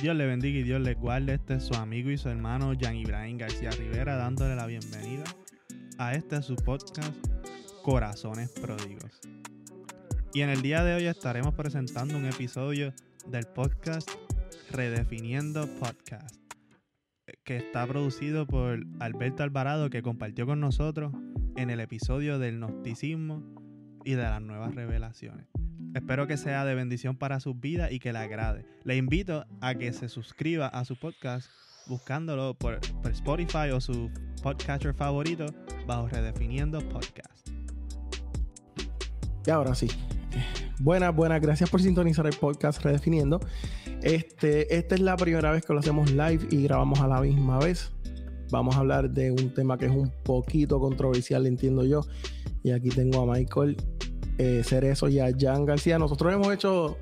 Dios le bendiga y Dios le guarde. Este es su amigo y su hermano Jan Ibrahim García Rivera dándole la bienvenida a este su podcast Corazones Pródigos. Y en el día de hoy estaremos presentando un episodio del podcast Redefiniendo Podcast, que está producido por Alberto Alvarado, que compartió con nosotros en el episodio del gnosticismo y de las nuevas revelaciones. Espero que sea de bendición para sus vidas y que le agrade. Le invito a que se suscriba a su podcast buscándolo por, Spotify o su podcatcher favorito bajo Redefiniendo Podcast. Y ahora sí. Buenas, buenas. Gracias por sintonizar el podcast Redefiniendo. Este, esta es la primera vez que lo hacemos live y grabamos a la misma vez. Vamos a hablar de un tema que es un poquito controversial, entiendo yo. Y aquí tengo a Michael eh, Cerezo y a Jan García. Nosotros hemos hecho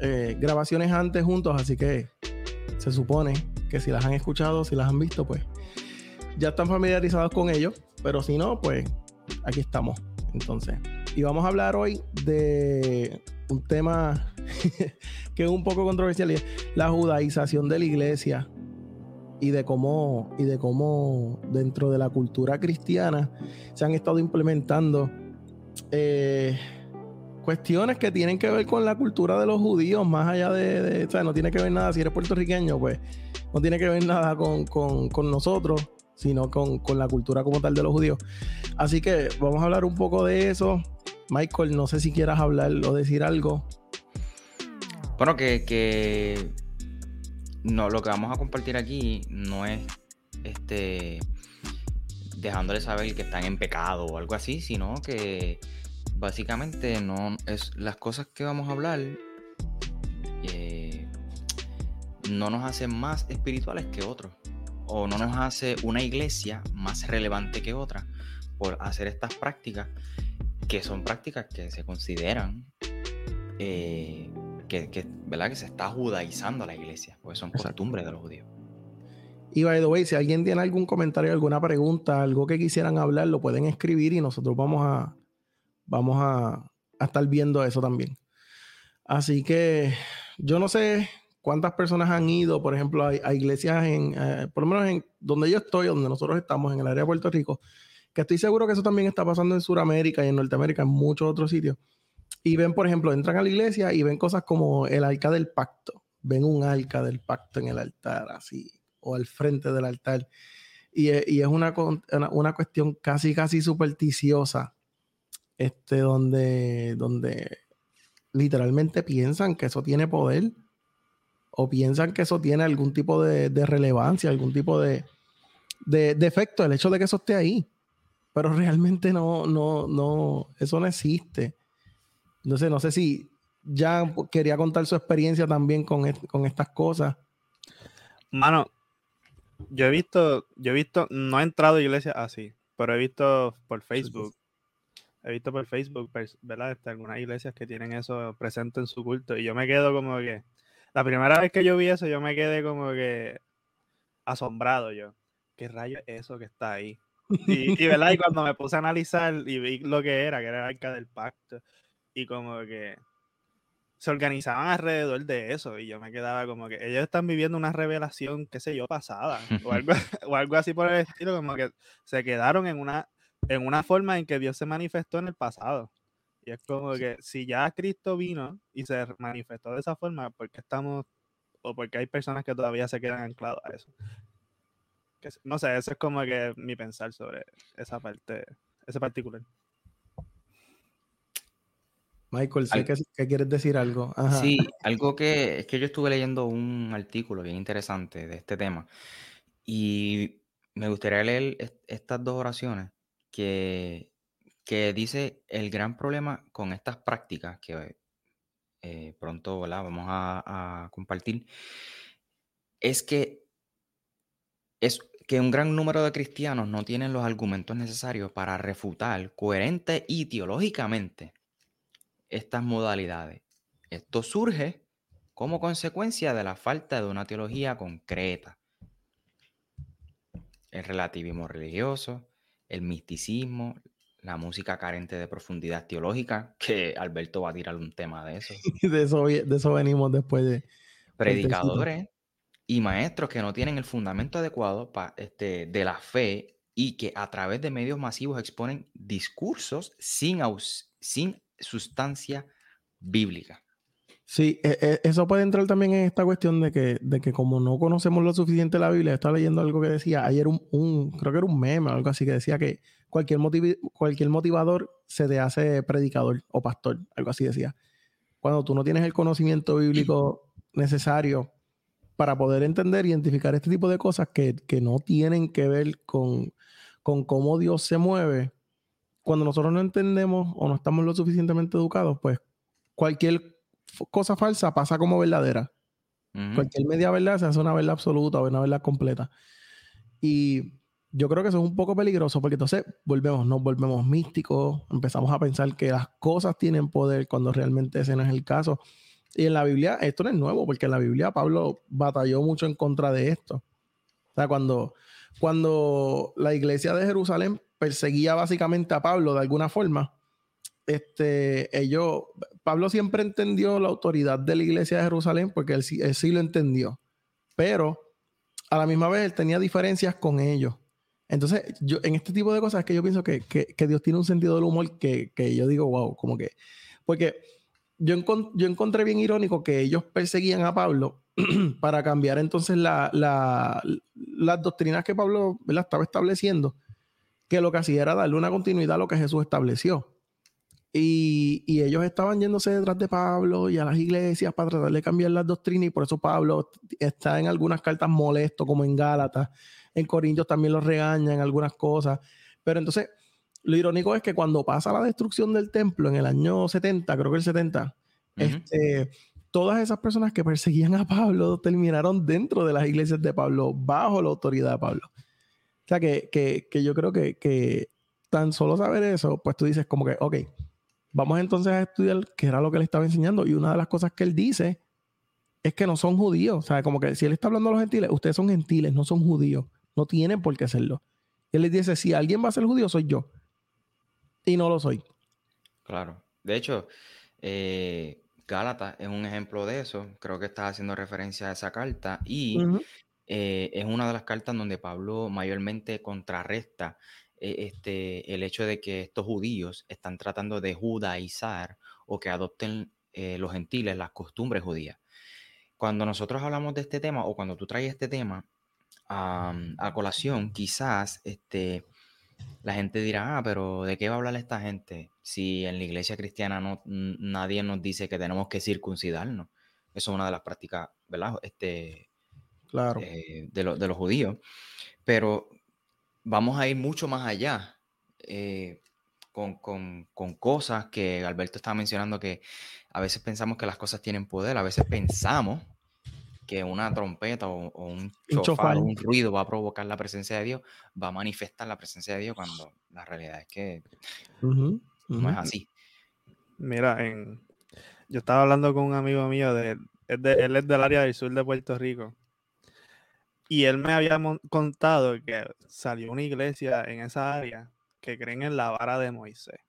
eh, grabaciones antes juntos, así que se supone que si las han escuchado, si las han visto, pues ya están familiarizados con ellos. Pero si no, pues aquí estamos. Entonces, y vamos a hablar hoy de un tema que es un poco controversial, la judaización de la iglesia y de cómo y de cómo dentro de la cultura cristiana se han estado implementando eh, cuestiones que tienen que ver con la cultura de los judíos, más allá de, o sea, no tiene que ver nada, si eres puertorriqueño, pues no tiene que ver nada con, nosotros, sino con, la cultura como tal de los judíos. Así que vamos a hablar un poco de eso. Michael, no sé si quieras hablar o decir algo. Bueno, que no, lo que vamos a compartir aquí no es este dejándole saber que están en pecado o algo así, sino que básicamente no es las cosas que vamos a hablar eh, no nos hacen más espirituales que otros o no nos hace una iglesia más relevante que otra por hacer estas prácticas que son prácticas que se consideran eh, que, ¿verdad? que se está judaizando la iglesia, porque son costumbres de los judíos. Y by the way, si alguien tiene algún comentario, alguna pregunta, algo que quisieran hablar, lo pueden escribir y nosotros vamos a, vamos a, estar viendo eso también. Así que yo no sé cuántas personas han ido, por ejemplo, a, iglesias en, eh, por lo menos en donde yo estoy, donde nosotros estamos, en el área de Puerto Rico, que estoy seguro que eso también está pasando en Sudamérica y en Norteamérica, en muchos otros sitios. Y ven, por ejemplo, entran a la iglesia y ven cosas como el arca del pacto. Ven un arca del pacto en el altar, así al frente del altar. Y, e, es una, una, cuestión casi, casi supersticiosa, este, donde, donde literalmente piensan que eso tiene poder o piensan que eso tiene algún tipo de, relevancia, algún tipo de, de, efecto, el hecho de que eso esté ahí. Pero realmente no, no, no, eso no existe. Entonces, no sé si ya quería contar su experiencia también con, con estas cosas. Mano, yo he visto, yo he visto, no he entrado a iglesia así, pero he visto por Facebook, he visto por Facebook, ¿verdad? Este, algunas iglesias que tienen eso presente en su culto y yo me quedo como que, la primera vez que yo vi eso, yo me quedé como que asombrado yo. ¿Qué rayo es eso que está ahí? Y, y, ¿verdad? y cuando me puse a analizar y vi lo que era, que era el arca del pacto, y como que se organizaban alrededor de eso y yo me quedaba como que ellos están viviendo una revelación, qué sé yo, pasada o algo, o algo así por el estilo, como que se quedaron en una, en una forma en que Dios se manifestó en el pasado. Y es como que si ya Cristo vino y se manifestó de esa forma, ¿por qué estamos o porque hay personas que todavía se quedan anclados a eso? no sé, eso es como que mi pensar sobre esa parte, ese particular. Michael, sé que, quieres decir algo. Sí, algo que es que yo estuve leyendo un artículo bien interesante de este tema y me gustaría leer estas dos oraciones que, que dice el gran problema con estas prácticas que eh, pronto vamos a, a compartir es que es que un gran número de cristianos no tienen los argumentos necesarios para refutar coherente y teológicamente estas modalidades. Esto surge como consecuencia de la falta de una teología concreta. El relativismo religioso, el misticismo, la música carente de profundidad teológica, que Alberto va a tirar un tema de eso. de eso, de eso venimos después de... Predicadores y maestros que no tienen el fundamento adecuado este, de la fe y que a través de medios masivos exponen discursos sin, sin sustancia bíblica. Sí, e, e, eso puede entrar también en esta cuestión de que, de que como no conocemos lo suficiente la Biblia, estaba leyendo algo que decía, ayer un, creo que era un meme o algo así, que decía que cualquier, cualquier motivador se te hace predicador o pastor, algo así decía. Cuando tú no tienes el conocimiento bíblico necesario para poder entender, identificar este tipo de cosas que, no tienen que ver con, con cómo Dios se mueve, cuando nosotros no entendemos o no estamos lo suficientemente educados, pues cualquier cosa falsa pasa como verdadera. Cualquier media verdad se hace una verdad absoluta o una verdad completa. Y yo creo que eso es un poco peligroso porque entonces volvemos, nos volvemos místicos, empezamos a pensar que las cosas tienen poder cuando realmente ese no es el caso. Y en la Biblia, esto no es nuevo, porque en la Biblia Pablo batalló mucho en contra de esto. O sea, cuando, cuando la iglesia de Jerusalén perseguía básicamente a Pablo de alguna forma, este, ellos, Pablo siempre entendió la autoridad de la iglesia de Jerusalén porque él, sí lo entendió, pero a la misma vez él tenía diferencias con ellos. Entonces, yo en este tipo de cosas que yo pienso que, Dios tiene un sentido del humor que, que, yo digo, wow, como que, porque yo, yo encontré bien irónico que ellos perseguían a Pablo para cambiar entonces la, las doctrinas que Pablo estaba estableciendo, que lo que hacía era darle una continuidad a lo que Jesús estableció. Y, ellos estaban yéndose detrás de Pablo y a las iglesias para tratar de cambiar las doctrinas y por eso Pablo está en algunas cartas molesto, como en Gálatas, en Corintios también los regañan en algunas cosas. Pero entonces, lo irónico es que cuando pasa la destrucción del templo en el año 70, creo que el 70, este, todas esas personas que perseguían a Pablo terminaron dentro de las iglesias de Pablo, bajo la autoridad de Pablo. O sea que, que yo creo que, que tan solo saber eso, pues tú dices como que, ok, Vamos entonces a estudiar qué era lo que le estaba enseñando. Y una de las cosas que él dice es que no son judíos. O sea, como que si él está hablando a los gentiles, ustedes son gentiles, no son judíos. No tienen por qué serlo. Y él les dice, si alguien va a ser judío, soy yo. Y no lo soy. Claro. De hecho, eh, Gálatas es un ejemplo de eso. Creo que estás haciendo referencia a esa carta. Y eh, es una de las cartas donde Pablo mayormente contrarresta e, este, el hecho de que estos judíos están tratando de judaizar o que adopten eh, los gentiles las costumbres judías. Cuando nosotros hablamos de este tema o cuando tú traes este tema a colación, quizás este, la gente dirá, ah, pero ¿de qué va a hablar esta gente? Si en la iglesia cristiana no, nadie nos dice que tenemos que circuncidarnos. Eso es una de las prácticas, ¿verdad? Este, claro. Eh, de, de los judíos. Pero vamos a ir mucho más allá eh, con, cosas que Alberto estaba mencionando que a veces pensamos que las cosas tienen poder, a veces pensamos que una trompeta o, un chofar o un ruido va a provocar la presencia de Dios, va a manifestar la presencia de Dios cuando la realidad es que no es así. Mira, en, yo estaba hablando con un amigo mío, de, él es del área del sur de Puerto Rico, y él me había contado que salió una iglesia en esa área que creen en la vara de Moisés.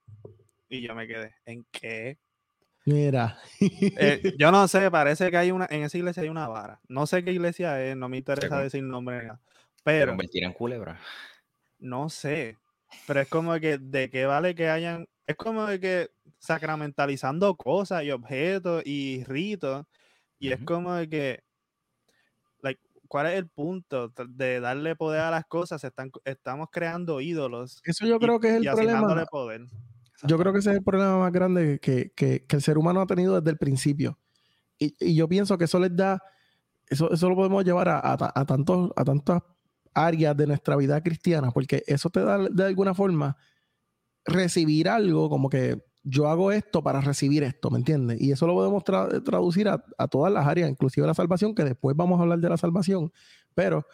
Y yo me quedé, ¿en qué? Mira. Eh, yo no sé, parece que hay una, en esa iglesia hay una vara. No sé qué iglesia es, no me interesa decir nombre. Pero. convertir en culebra. No sé. Pero es como que, ¿de qué vale que hayan? Es como de que sacramentalizando cosas y objetos y ritos. Y es como de que ¿cuál es el punto de darle poder a las cosas? Están, estamos creando ídolos. Eso yo creo que es el problema. Poder. Yo creo que ese es el problema más grande que, que, que el ser humano ha tenido desde el principio. Y, y, yo pienso que eso les da, eso, eso lo podemos llevar a, a, a, tantos, a tantas áreas de nuestra vida cristiana, porque eso te da de alguna forma recibir algo como que yo hago esto para recibir esto, ¿me entiendes? Y eso lo podemos traducir a, todas las áreas, inclusive la salvación, que después vamos a hablar de la salvación, pero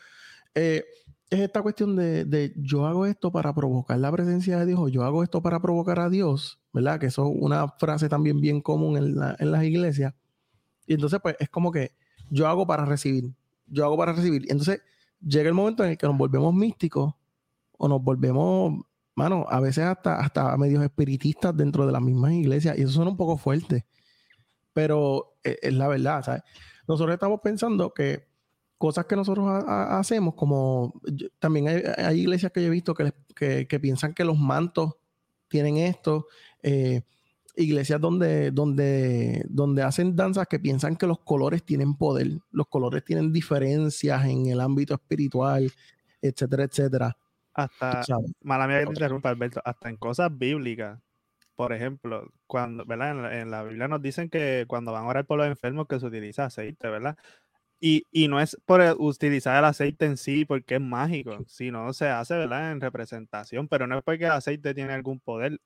eh, es esta cuestión de, yo hago esto para provocar la presencia de Dios o yo hago esto para provocar a Dios, ¿verdad? Que eso es una frase también bien común en, en las iglesias. Y entonces, pues es como que yo hago para recibir, yo hago para recibir. Y entonces llega el momento en el que nos volvemos místicos o nos volvemos mano, a veces hasta, hasta medios espiritistas dentro de las mismas iglesias, y eso suena un poco fuerte, pero e, es, la verdad, ¿sabes? Nosotros estamos pensando que cosas que nosotros hacemos, como también hay, iglesias que yo he visto que, que, piensan que los mantos tienen esto, eh, iglesias donde, donde, donde hacen danzas que piensan que los colores tienen poder, los colores tienen diferencias en el ámbito espiritual, etcétera, etcétera. Hasta, mala mía que te interrumpa, Alberto, hasta en cosas bíblicas. Por ejemplo, cuando, ¿verdad? En la, en la, Biblia nos dicen que cuando van a orar por los enfermos que se utiliza aceite, ¿verdad? Y, y, no es por utilizar el aceite en sí porque es mágico, sino se hace, ¿verdad? En representación, pero no es porque el aceite tiene algún poder.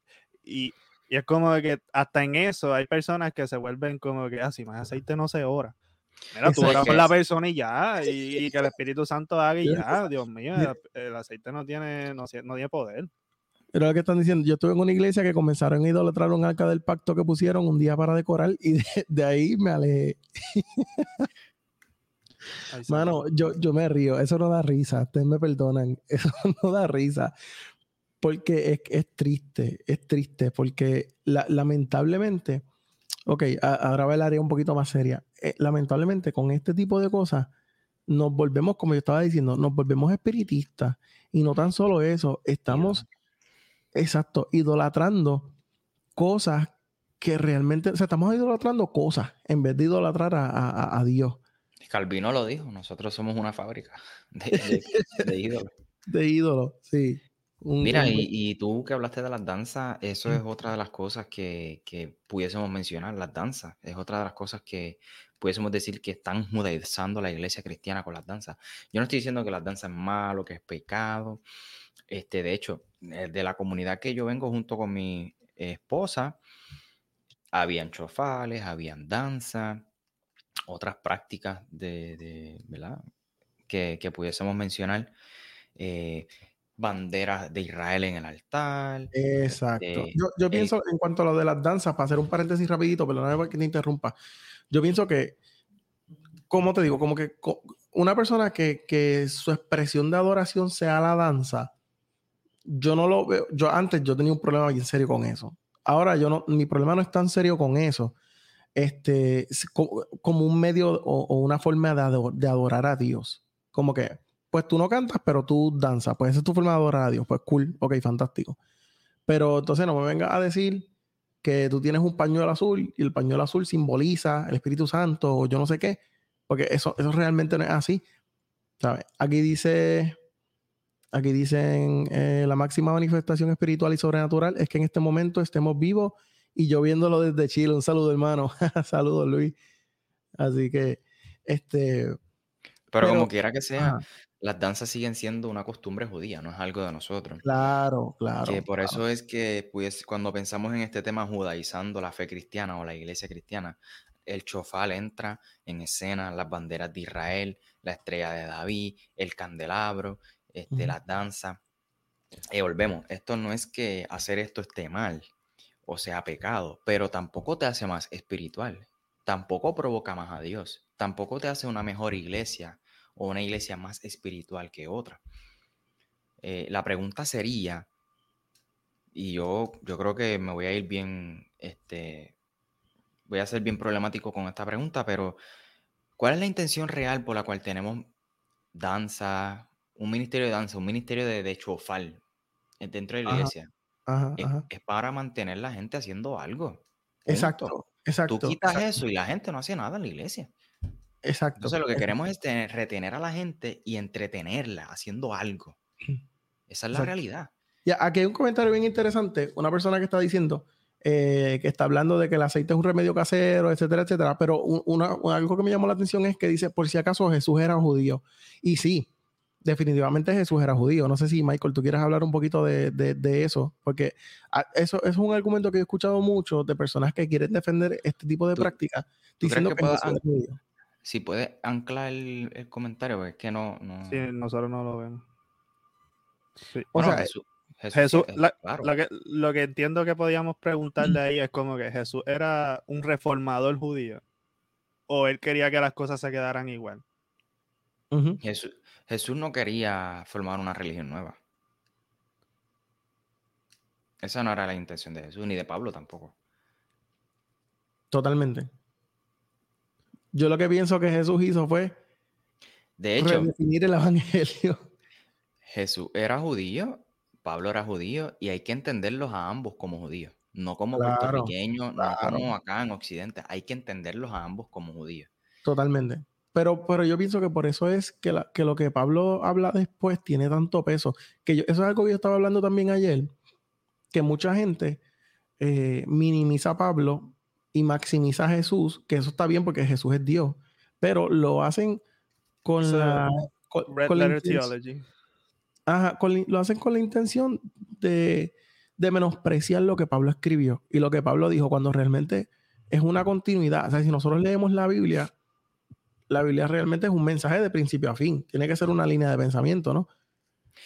Y, y es como que hasta en eso hay personas que se vuelven como que, así ah, más aceite no se ora. Mira, tú oras por la persona y ya, y, que el Espíritu Santo haga y ya, Dios mío, el, aceite no tiene, no, no tiene poder. Pero lo que están diciendo, yo estuve en una iglesia que comenzaron a idolatrar un arca del pacto que pusieron un día para decorar y de, ahí me alejé. Mano, yo, yo me río, eso no da risa, ustedes me perdonan, eso no da risa, porque es, es triste, es triste, porque lamentablemente, ok, ahora va el área un poquito más seria, eh, lamentablemente con este tipo de cosas nos volvemos, como yo estaba diciendo, nos volvemos espiritistas y no tan solo eso, estamos, exacto, idolatrando cosas que realmente, o sea, estamos idolatrando cosas en vez de idolatrar a, a Dios. Calvino lo dijo, nosotros somos una fábrica de, ídolos. de ídolos, sí. Mira, y, tú que hablaste de las danzas, eso es otra de las cosas que, pudiésemos mencionar, las danzas. Es otra de las cosas que pudiésemos decir que están judaizando la iglesia cristiana con las danzas. Yo no estoy diciendo que las danzas es malo, que es pecado. Este, de hecho, eh, de la comunidad que yo vengo junto con mi esposa, habían chofales, habían danzas, otras prácticas de, ¿verdad? Que, pudiésemos mencionar. Eh, banderas de Israel en el altar. Exacto. Este, yo, pienso en cuanto a lo de las danzas, para hacer un paréntesis rapidito, pero no que te interrumpa. Yo pienso que, como te digo, como que una persona que, su expresión de adoración sea la danza, yo no lo veo. Yo antes yo tenía un problema bien serio con eso. Ahora yo no, mi problema no es tan serio con eso este, como un medio o, una forma de, adorar a Dios. Como que, pues tú no cantas, pero tú danzas. Pues esa es tu forma de adorar a Dios. Pues cool, ok, fantástico. Pero entonces no me vengas a decir que tú tienes un pañuelo azul y el pañuelo azul simboliza el Espíritu Santo o yo no sé qué, porque eso, eso realmente no es así. ¿Sabes? Aquí dice, aquí dicen, eh, la máxima manifestación espiritual y sobrenatural es que en este momento estemos vivos y yo viéndolo desde Chile. Un saludo, hermano. Saludos, Luis. Así que, este. Pero, como quiera que sea, las danzas siguen siendo una costumbre judía, no es algo de nosotros. Claro, claro. Que por eso es que, pues, cuando pensamos en este tema judaizando la fe cristiana o la iglesia cristiana, el chofal entra en escena, las banderas de Israel, la estrella de David, el candelabro, este, las danzas. Y volvemos, esto no es que hacer esto esté mal, o sea pecado, pero tampoco te hace más espiritual, tampoco provoca más a Dios, tampoco te hace una mejor iglesia o una iglesia más espiritual que otra. Eh, la pregunta sería, y yo, yo creo que me voy a ir bien, este, voy a ser bien problemático con esta pregunta, pero ¿cuál es la intención real por la cual tenemos danza, un ministerio de danza, un ministerio de, de chofal dentro de la iglesia? es, para mantener la gente haciendo algo. Exacto, exacto. Tú quitas eso y la gente no hace nada en la iglesia. Exacto. Entonces lo que queremos es retener a la gente y entretenerla haciendo algo. Esa es la realidad. Ya, aquí hay un comentario bien interesante. Una persona que está diciendo eh, que está hablando de que el aceite es un remedio casero, etcétera, etcétera. Pero algo que me llamó la atención es que dice, por si acaso Jesús era judío. Y sí, definitivamente Jesús era judío. No sé si, Michael, tú quieres hablar un poquito de, eso, porque ah, eso, es un argumento que he escuchado mucho de personas que quieren defender este tipo de prácticas, diciendo que, es judío. Si puedes anclar el, comentario, es que no, Sí, nosotros no lo vemos. O sea, Jesús, lo, que, lo que entiendo que podíamos preguntarle ahí es como que Jesús era un reformador judío o él quería que las cosas se quedaran igual. Jesús, Jesús no quería formar una religión nueva. Esa no era la intención de Jesús, ni de Pablo tampoco. Totalmente. Yo lo que pienso que Jesús hizo fue De hecho, redefinir el evangelio. Jesús era judío, Pablo era judío, y hay que entenderlos a ambos como judíos, no como puertorriqueños, no como acá en Occidente. Hay que entenderlos a ambos como judíos. Totalmente. Pero, pero yo pienso que por eso es que, que lo que Pablo habla después tiene tanto peso. Que eso es algo que yo estaba hablando también ayer, que mucha gente eh, minimiza a Pablo y maximiza a Jesús, que eso está bien porque Jesús es Dios, pero lo hacen con la... Red letter theology. Ajá, lo hacen con la intención de, de menospreciar lo que Pablo escribió y lo que Pablo dijo cuando realmente es una continuidad. O sea, si nosotros leemos la Biblia, la Biblia realmente es un mensaje de principio a fin. Tiene que ser una línea de pensamiento, ¿no?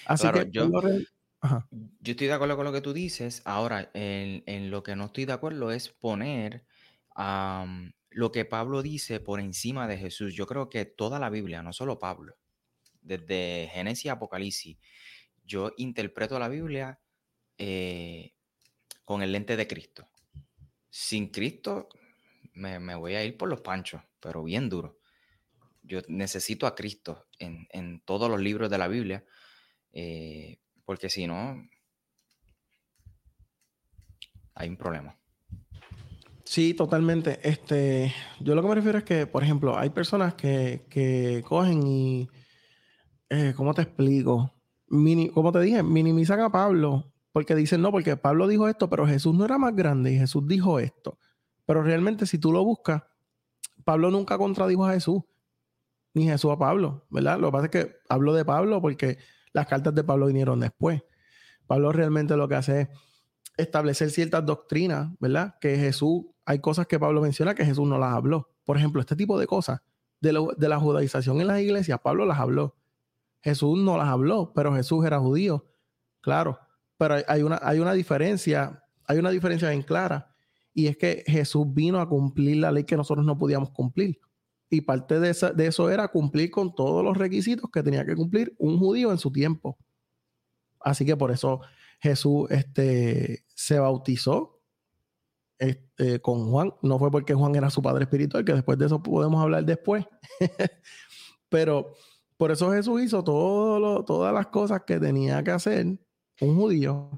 Así que yo, yo estoy de acuerdo con lo que tú dices. Ahora, en, lo que no estoy de acuerdo es poner lo que Pablo dice por encima de Jesús. Yo creo que toda la Biblia, no solo Pablo, desde Génesis a Apocalipsis, yo interpreto la Biblia eh, con el lente de Cristo. Sin Cristo me, voy a ir por los panchos, pero bien duro yo necesito a Cristo en, todos los libros de la Biblia, eh, porque si no, hay un problema. Sí, totalmente. Este, yo lo que me refiero es que, por ejemplo, hay personas que, cogen y, eh, ¿cómo te explico? Mini, como te dije, minimizan a Pablo porque dicen, no, porque Pablo dijo esto, pero Jesús no era más grande y Jesús dijo esto. Pero realmente si tú lo buscas, Pablo nunca contradijo a Jesús ni Jesús a Pablo, ¿verdad? Lo que pasa es que hablo de Pablo porque las cartas de Pablo vinieron después. Pablo realmente lo que hace es establecer ciertas doctrinas, ¿verdad? Que Jesús, hay cosas que Pablo menciona que Jesús no las habló. Por ejemplo, este tipo de cosas de, la judaización en las iglesias, Pablo las habló. Jesús no las habló, pero Jesús era judío, claro. Pero hay una, hay una diferencia, hay una diferencia bien clara, y es que Jesús vino a cumplir la ley que nosotros no podíamos cumplir. Y parte de, eso era cumplir con todos los requisitos que tenía que cumplir un judío en su tiempo. Así que por eso Jesús este, se bautizó este, con Juan. No fue porque Juan era su padre espiritual, que después de eso podemos hablar después. Pero por eso Jesús hizo todo todas las cosas que tenía que hacer un judío.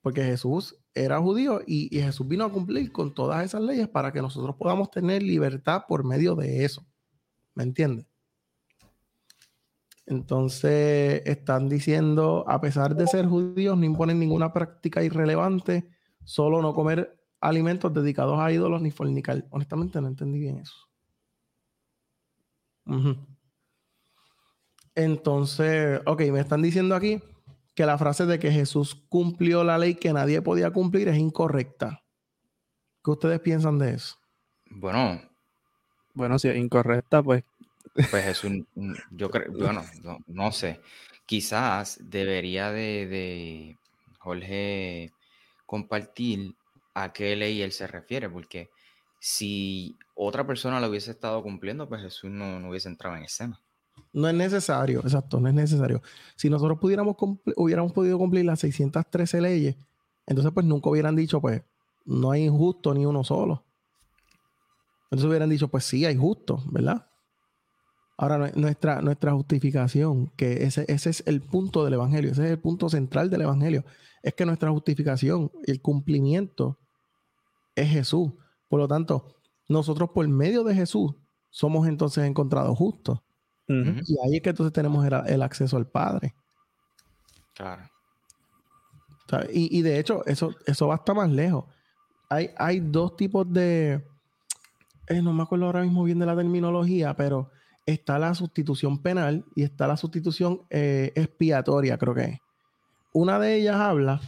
Porque Jesús era judío y, Jesús vino a cumplir con todas esas leyes para que nosotros podamos tener libertad por medio de eso. ¿Me entiendes? Entonces están diciendo, a pesar de ser judíos, no imponen ninguna práctica irrelevante, solo no comer alimentos dedicados a ídolos ni fornicar. Honestamente no entendí bien eso. Entonces, ok, me están diciendo aquí que la frase de que Jesús cumplió la ley que nadie podía cumplir es incorrecta. ¿Qué ustedes piensan de eso? Bueno, bueno, si es incorrecta, pues. Pues Jesús, yo creo, bueno, no, sé. Quizás debería de, Jorge compartir a qué ley él se refiere, porque si otra persona lo hubiese estado cumpliendo, pues Jesús no, no hubiese entrado en escena. No es necesario, exacto, no es necesario. Si nosotros pudiéramos hubiéramos podido cumplir las 613 leyes, entonces pues nunca hubieran dicho, pues, no hay injusto ni uno solo. Entonces hubieran dicho, pues sí, hay justo, ¿verdad? Ahora, nuestra, nuestra justificación, que ese, ese es el punto del Evangelio, ese es el punto central del Evangelio, es que nuestra justificación, el cumplimiento, es Jesús. Por lo tanto, nosotros por medio de Jesús somos entonces encontrados justos. Y ahí es que entonces tenemos el, acceso al Padre. Claro. y, de hecho, eso, eso va hasta más lejos. Hay, hay dos tipos de. Eh, no me acuerdo ahora mismo bien de la terminología, pero está la sustitución penal y está la sustitución eh, expiatoria, creo que es. Una de ellas habla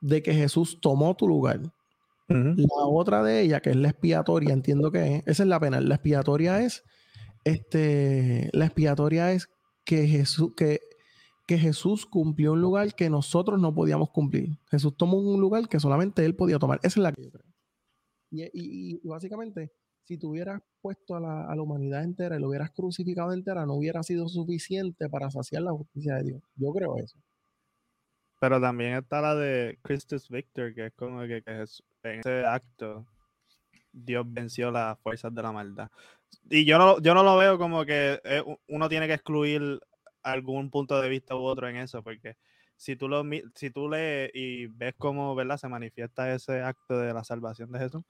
de que Jesús tomó tu lugar. La otra de ellas, que es la expiatoria, entiendo que es, esa es la penal. La expiatoria es este, la expiatoria es que Jesús, que, que Jesús cumplió un lugar que nosotros no podíamos cumplir. Jesús tomó un lugar que solamente él podía tomar. Esa es la que yo creo. Y, básicamente, si tú hubieras puesto a la, a la, humanidad entera y lo hubieras crucificado entera, no hubiera sido suficiente para saciar la justicia de Dios. Yo creo eso. Pero también está la de Christus Victor, que es como que, en ese acto Dios venció las fuerzas de la maldad. y yo no, yo no lo veo como que eh, uno tiene que excluir algún punto de vista u otro en eso, porque si tú, lo, si tú lees y ves cómo ¿verdad? se manifiesta ese acto de la salvación de Jesús,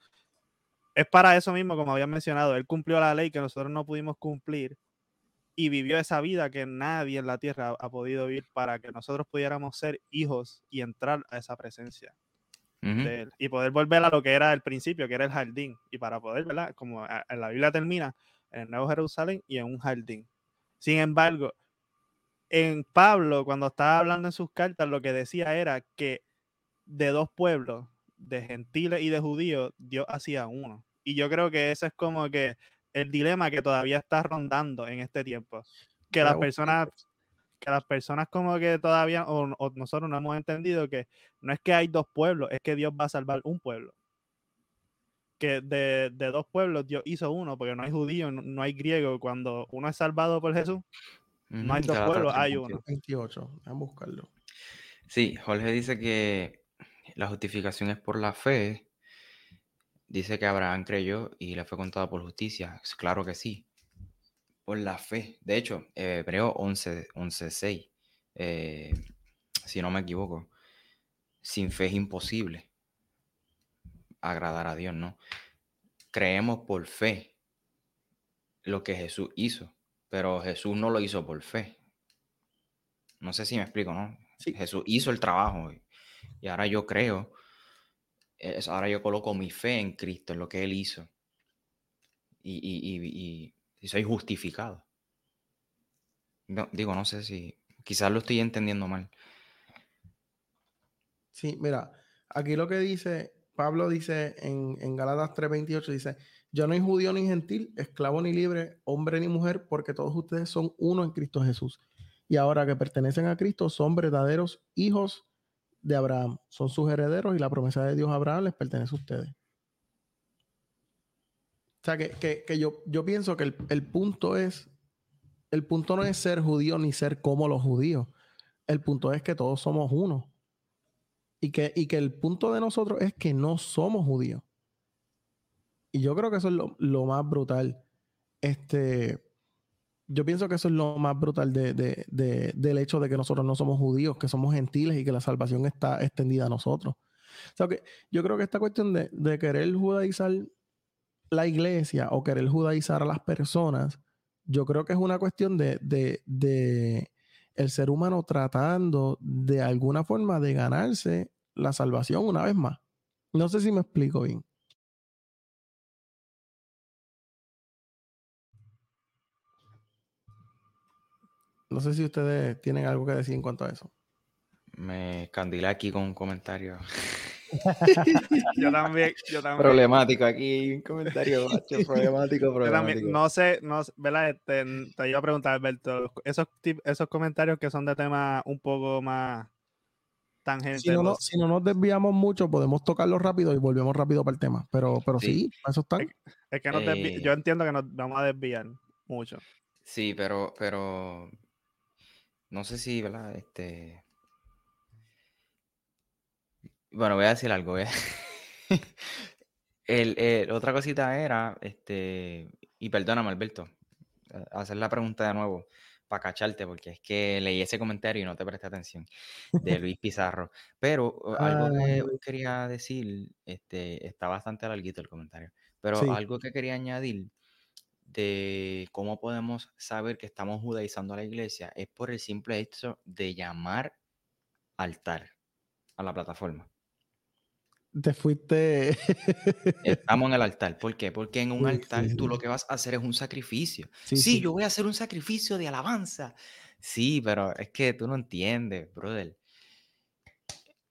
es para eso mismo, como había mencionado, él cumplió la ley que nosotros no pudimos cumplir y vivió esa vida que nadie en la tierra ha podido vivir para que nosotros pudiéramos ser hijos y entrar a esa presencia de él y poder volver a lo que era el principio, que era el jardín. Y para poder, ¿verdad? Como en la Biblia termina en el Nuevo Jerusalén y en un jardín. Sin embargo, en Pablo, cuando estaba hablando en sus cartas, lo que decía era que de dos pueblos, de gentiles y de judíos, Dios hacía uno. Y yo creo que ese es como que el dilema que todavía está rondando en este tiempo. Que las personas, que las personas como que todavía, o, nosotros no hemos entendido que no es que hay dos pueblos, es que Dios va a salvar un pueblo. Que de, dos pueblos Dios hizo uno, porque no hay judío, no, hay griego. Cuando uno es salvado por Jesús, no hay dos pueblos, hay uno. 28, vamos a buscarlo. Sí, Jorge dice que la justificación es por la fe Dice que Abraham creyó y le fue contado por justicia. Claro que sí. Por la fe. De hecho, Hebreo 11, 11 6, si no me equivoco, sin fe es imposible agradar a Dios, ¿no? Creemos por fe lo que Jesús hizo, pero Jesús no lo hizo por fe. No sé si me explico, ¿no? Jesús hizo el trabajo y ahora yo creo ahora yo coloco mi fe en Cristo, en lo que Él hizo. Y, soy justificado. digo, no sé si quizás lo estoy entendiendo mal. Sí, mira, aquí lo que dice, Pablo dice en, en Galatas 3:28, dice, yo no soy judío ni gentil, esclavo ni libre, hombre ni mujer, porque todos ustedes son uno en Cristo Jesús. Y ahora que pertenecen a Cristo, son verdaderos hijos de Abraham, son sus herederos y la promesa de Dios a Abraham les pertenece a ustedes. O sea, que, yo, yo, pienso que el, punto es, el punto no es ser judío ni ser como los judíos. El punto es que todos somos uno. Y que, y que el punto de nosotros es que no somos judíos. Y yo creo que eso es lo, lo más brutal. Este, yo pienso que eso es lo más brutal del hecho de que nosotros no somos judíos, que somos gentiles y que la salvación está extendida a nosotros. que yo creo que esta cuestión de, querer judaizar la iglesia o querer judaizar a las personas, yo creo que es una cuestión de, de el ser humano tratando de alguna forma de ganarse la salvación una vez más. No sé si me explico bien. No sé si ustedes tienen algo que decir en cuanto a eso. Me candilé aquí con un comentario. yo también, yo también. Problemático aquí, un comentario problemático, problemático. no sé, no, ¿verdad? Este, te iba a preguntar, Alberto, esos, esos comentarios que son de temas un poco más tangentes. Si no, si no nos desviamos mucho, podemos tocarlo rápido y volvemos rápido para el tema. Pero, pero sí, eso está. Es, que eh, yo entiendo que nos vamos a desviar mucho. Sí, pero, pero no sé si, ¿verdad? Este. Bueno, voy a decir algo. el, otra cosita era, este, y perdóname, Alberto, hacer la pregunta de nuevo para cacharte, porque es que leí ese comentario y no te presté atención, de Luis Pizarro. Pero algo que quería decir, este, está bastante larguito el comentario, pero algo que quería añadir de cómo podemos saber que estamos judaizando a la iglesia es por el simple hecho de llamar altar a la plataforma. Te fuiste. Estamos en el altar. ¿Por qué? Porque en un altar tú lo que vas a hacer es un sacrificio. Sí, yo voy a hacer un sacrificio de alabanza. Sí, pero es que tú no entiendes, brother.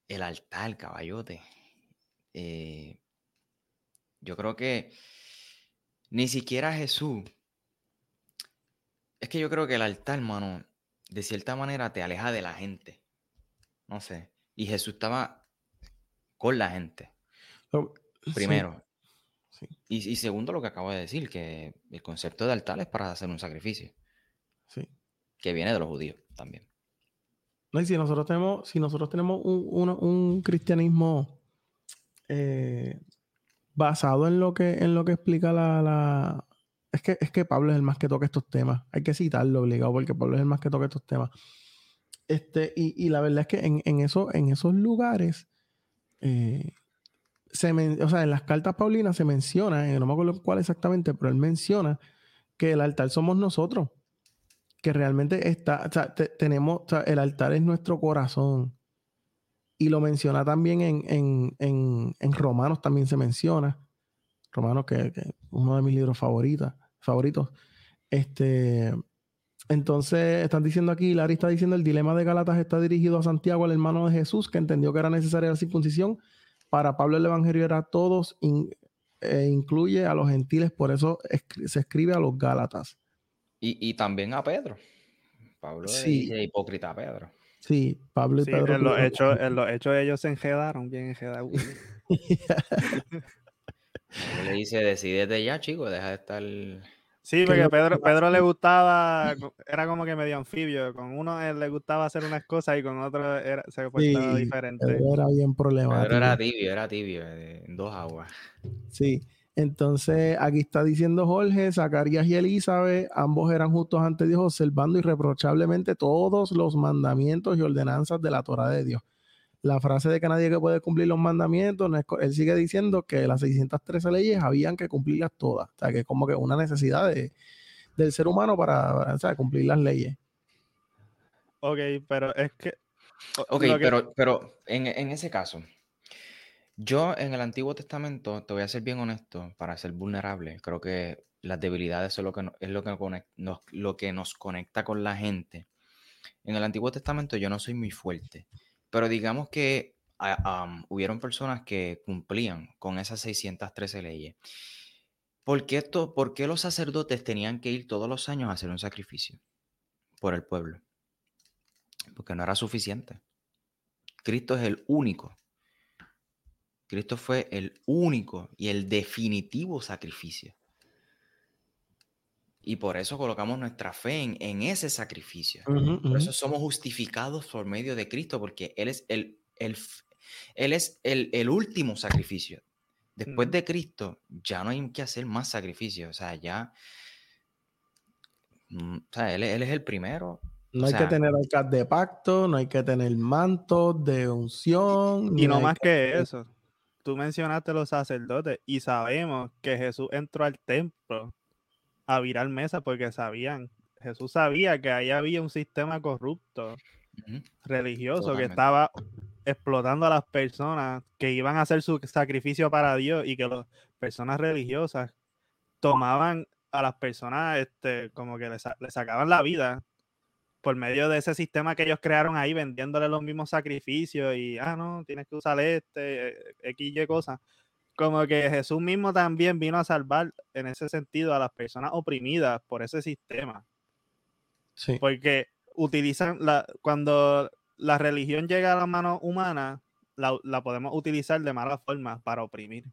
El altar, caballote. Eh, yo creo que ni siquiera Jesús. Es que yo creo que el altar, hermano, de cierta manera te aleja de la gente. No sé. Y Jesús estaba con la gente. Primero. Y, segundo, lo que acabo de decir, que el concepto de altar es para hacer un sacrificio. Sí. Que viene de los judíos también. No, y si nosotros tenemos, si nosotros tenemos un, cristianismo eh, basado en lo que, en lo que explica la, es que, es que Pablo es el más que toca estos temas. Hay que citarlo obligado porque Pablo es el más que toca estos temas. Este, y, la verdad es que en, eso, en esos lugares, eh, se o sea, en las cartas Paulinas se menciona, no me acuerdo cuál exactamente, pero él menciona que el altar somos nosotros. Que realmente está, o sea, tenemos, o sea, el altar es nuestro corazón. Y lo menciona también en, en, Romanos, también se menciona. Romanos, que, es uno de mis libros favoritos, favoritos. Este, entonces, están diciendo aquí, Larry está diciendo, el dilema de Galatas está dirigido a Santiago, el hermano de Jesús, que entendió que era necesaria la circuncisión. Para Pablo el Evangelio era a todos, e incluye a los gentiles, por eso se escribe a los Gálatas. Y, también a Pedro. Pablo sí. es hipócrita a Pedro. Sí, Pablo y Pedro. En los, hechos, en los hechos ellos se enjedaron bien enjedados. le dice, decidete ya, chico, deja de estar... Sí, porque Pedro, Pedro le gustaba, era como que medio anfibio. Con uno él le gustaba hacer unas cosas y con otro era, se portaba diferente. era bien problemático. Pedro era tibio, era tibio, en dos aguas. Sí. Entonces, aquí está diciendo Jorge, Zacarías y Elizabeth, ambos eran justos ante Dios, observando irreprochablemente todos los mandamientos y ordenanzas de la Torah de Dios. La frase de que nadie que puede cumplir los mandamientos, él sigue diciendo que las 613 leyes habían que cumplirlas todas. O sea, que es como que una necesidad del ser humano para, cumplir las leyes. Ok, pero es que... Ok, pero, pero en, en ese caso, yo en el Antiguo Testamento, te voy a ser bien honesto, para ser vulnerable, creo que las debilidades es lo que, nos, conecta con la gente. En el Antiguo Testamento yo no soy muy fuerte, pero digamos que ah, hubieron personas que cumplían con esas 613 leyes. ¿Por qué, esto, ¿Por qué los sacerdotes tenían que ir todos los años a hacer un sacrificio por el pueblo? Porque no era suficiente. Cristo es el único Cristo fue el único y el definitivo sacrificio. Y por eso colocamos nuestra fe en, ese sacrificio. por eso somos justificados por medio de Cristo, porque Él es el, el él es el, último sacrificio. Después de Cristo, ya no hay que hacer más sacrificios. O sea, ya. Mm, o sea, él, es el primero. No hay que tener alcalde de pacto, no hay que tener manto de unción. Y no más que eso tú mencionaste los sacerdotes y sabemos que Jesús entró al templo a virar mesa porque sabían, Jesús sabía que ahí había un sistema corrupto religioso que estaba explotando a las personas que iban a hacer su sacrificio para Dios y que las personas religiosas tomaban a las personas este, como que le sacaban la vida por medio de ese sistema que ellos crearon ahí, vendiéndole los mismos sacrificios y, ah, no, tienes que usar este, X, Y cosas. Como que Jesús mismo también vino a salvar en ese sentido a las personas oprimidas por ese sistema. Sí. Porque utilizan, la, cuando la religión llega a la mano humana, la, la podemos utilizar de mala forma para oprimir.